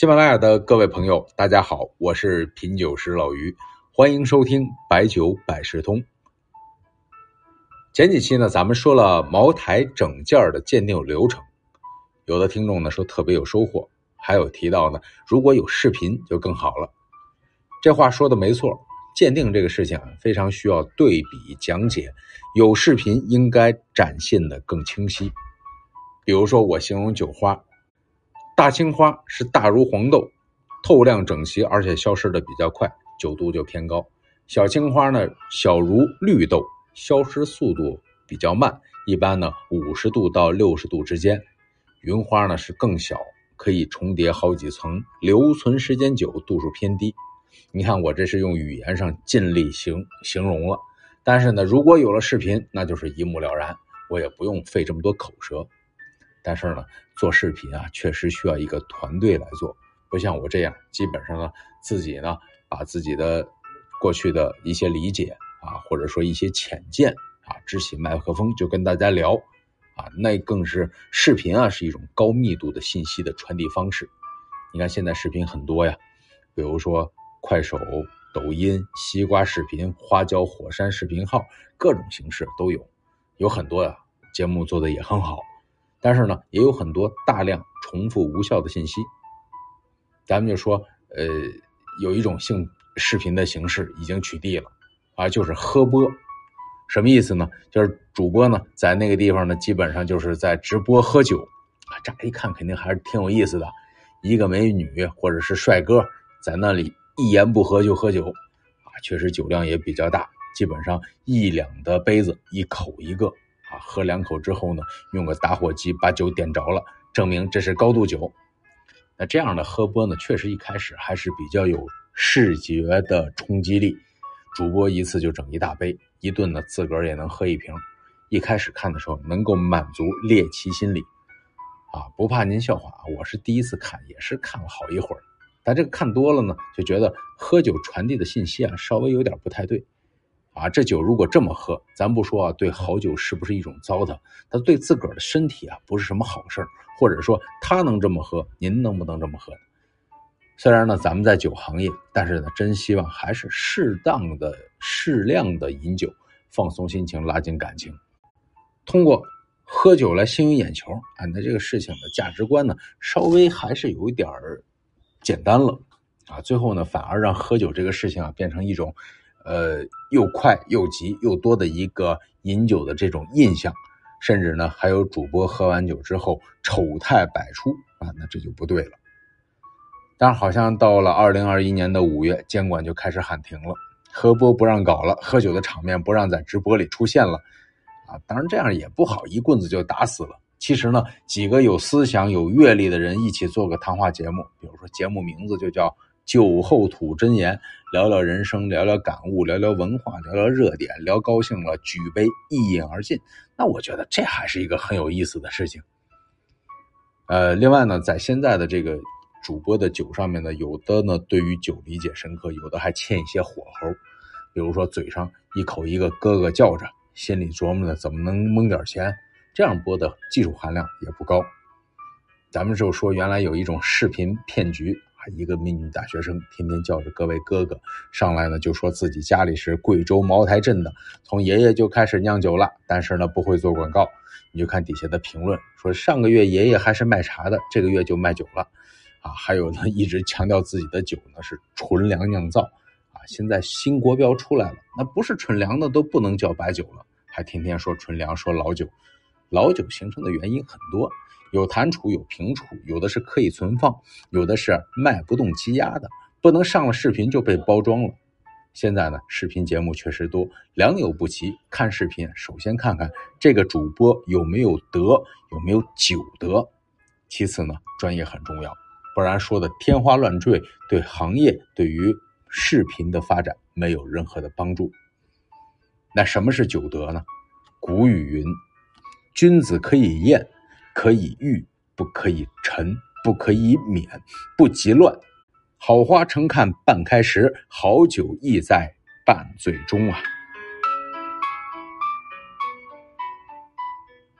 喜马拉雅的各位朋友，大家好，我是品酒师老于，欢迎收听白酒百事通。前几期呢，咱们说了茅台整件的鉴定流程，有的听众呢说特别有收获，还有提到呢，如果有视频就更好了。这话说的没错，鉴定这个事情，非常需要对比讲解，有视频应该展现的更清晰。比如说，我形容酒花。大青花是大如黄豆，透亮整齐，而且消失的比较快，酒度就偏高。小青花呢，小如绿豆，消失速度比较慢，一般呢五十度到六十度之间。云花呢是更小，可以重叠好几层，留存时间久，度数偏低。你看我这是用语言上尽力形形容了，但是呢，如果有了视频，那就是一目了然，我也不用费这么多口舌。但是呢，做视频啊，确实需要一个团队来做，不像我这样，基本上呢，自己呢，把自己的过去的一些理解啊，或者说一些浅见啊，支起麦克风就跟大家聊，啊，那更是视频啊，是一种高密度的信息的传递方式。你看现在视频很多呀，比如说快手、抖音、西瓜视频、花椒、火山视频号，各种形式都有，有很多呀，节目做的也很好。但是呢，也有很多大量重复无效的信息。咱们就说，呃，有一种性视频的形式已经取缔了，啊，就是喝播。什么意思呢？就是主播呢在那个地方呢，基本上就是在直播喝酒。啊，乍一看肯定还是挺有意思的，一个美女或者是帅哥在那里一言不合就喝酒，啊，确实酒量也比较大，基本上一两的杯子一口一个。啊，喝两口之后呢，用个打火机把酒点着了，证明这是高度酒。那这样的喝播呢，确实一开始还是比较有视觉的冲击力。主播一次就整一大杯，一顿呢自个儿也能喝一瓶。一开始看的时候，能够满足猎奇心理。啊，不怕您笑话啊，我是第一次看，也是看了好一会儿。但这个看多了呢，就觉得喝酒传递的信息啊，稍微有点不太对。啊，这酒如果这么喝，咱不说啊，对好酒是不是一种糟蹋？它对自个儿的身体啊，不是什么好事儿。或者说他能这么喝，您能不能这么喝？虽然呢，咱们在酒行业，但是呢，真希望还是适当的、适量的饮酒，放松心情，拉近感情。通过喝酒来吸引眼球，啊，那这个事情的价值观呢，稍微还是有一点儿简单了。啊，最后呢，反而让喝酒这个事情啊，变成一种。呃，又快又急又多的一个饮酒的这种印象，甚至呢，还有主播喝完酒之后丑态百出啊，那这就不对了。但是好像到了二零二一年的五月，监管就开始喊停了，喝播不让搞了，喝酒的场面不让在直播里出现了啊。当然这样也不好，一棍子就打死了。其实呢，几个有思想、有阅历的人一起做个谈话节目，比如说节目名字就叫。酒后吐真言，聊聊人生，聊聊感悟，聊聊文化，聊聊热点，聊高兴了，举杯一饮而尽。那我觉得这还是一个很有意思的事情。呃，另外呢，在现在的这个主播的酒上面呢，有的呢对于酒理解深刻，有的还欠一些火候，比如说嘴上一口一个哥哥叫着，心里琢磨着怎么能蒙点钱，这样播的技术含量也不高。咱们就说原来有一种视频骗局。一个美女大学生天天叫着各位哥哥上来呢，就说自己家里是贵州茅台镇的，从爷爷就开始酿酒了，但是呢不会做广告。你就看底下的评论，说上个月爷爷还是卖茶的，这个月就卖酒了，啊，还有呢一直强调自己的酒呢是纯粮酿造，啊，现在新国标出来了，那不是纯粮的都不能叫白酒了，还天天说纯粮，说老酒，老酒形成的原因很多。有坛储，有平储，有的是可以存放，有的是卖不动积压的，不能上了视频就被包装了。现在呢，视频节目确实多，良莠不齐。看视频，首先看看这个主播有没有德，有没有酒德。其次呢，专业很重要，不然说的天花乱坠，对行业对于视频的发展没有任何的帮助。那什么是酒德呢？古语云：“君子可以厌。”可以欲，不可以沉，不可以免，不及乱。好花成看半开时，好酒亦在半醉中啊。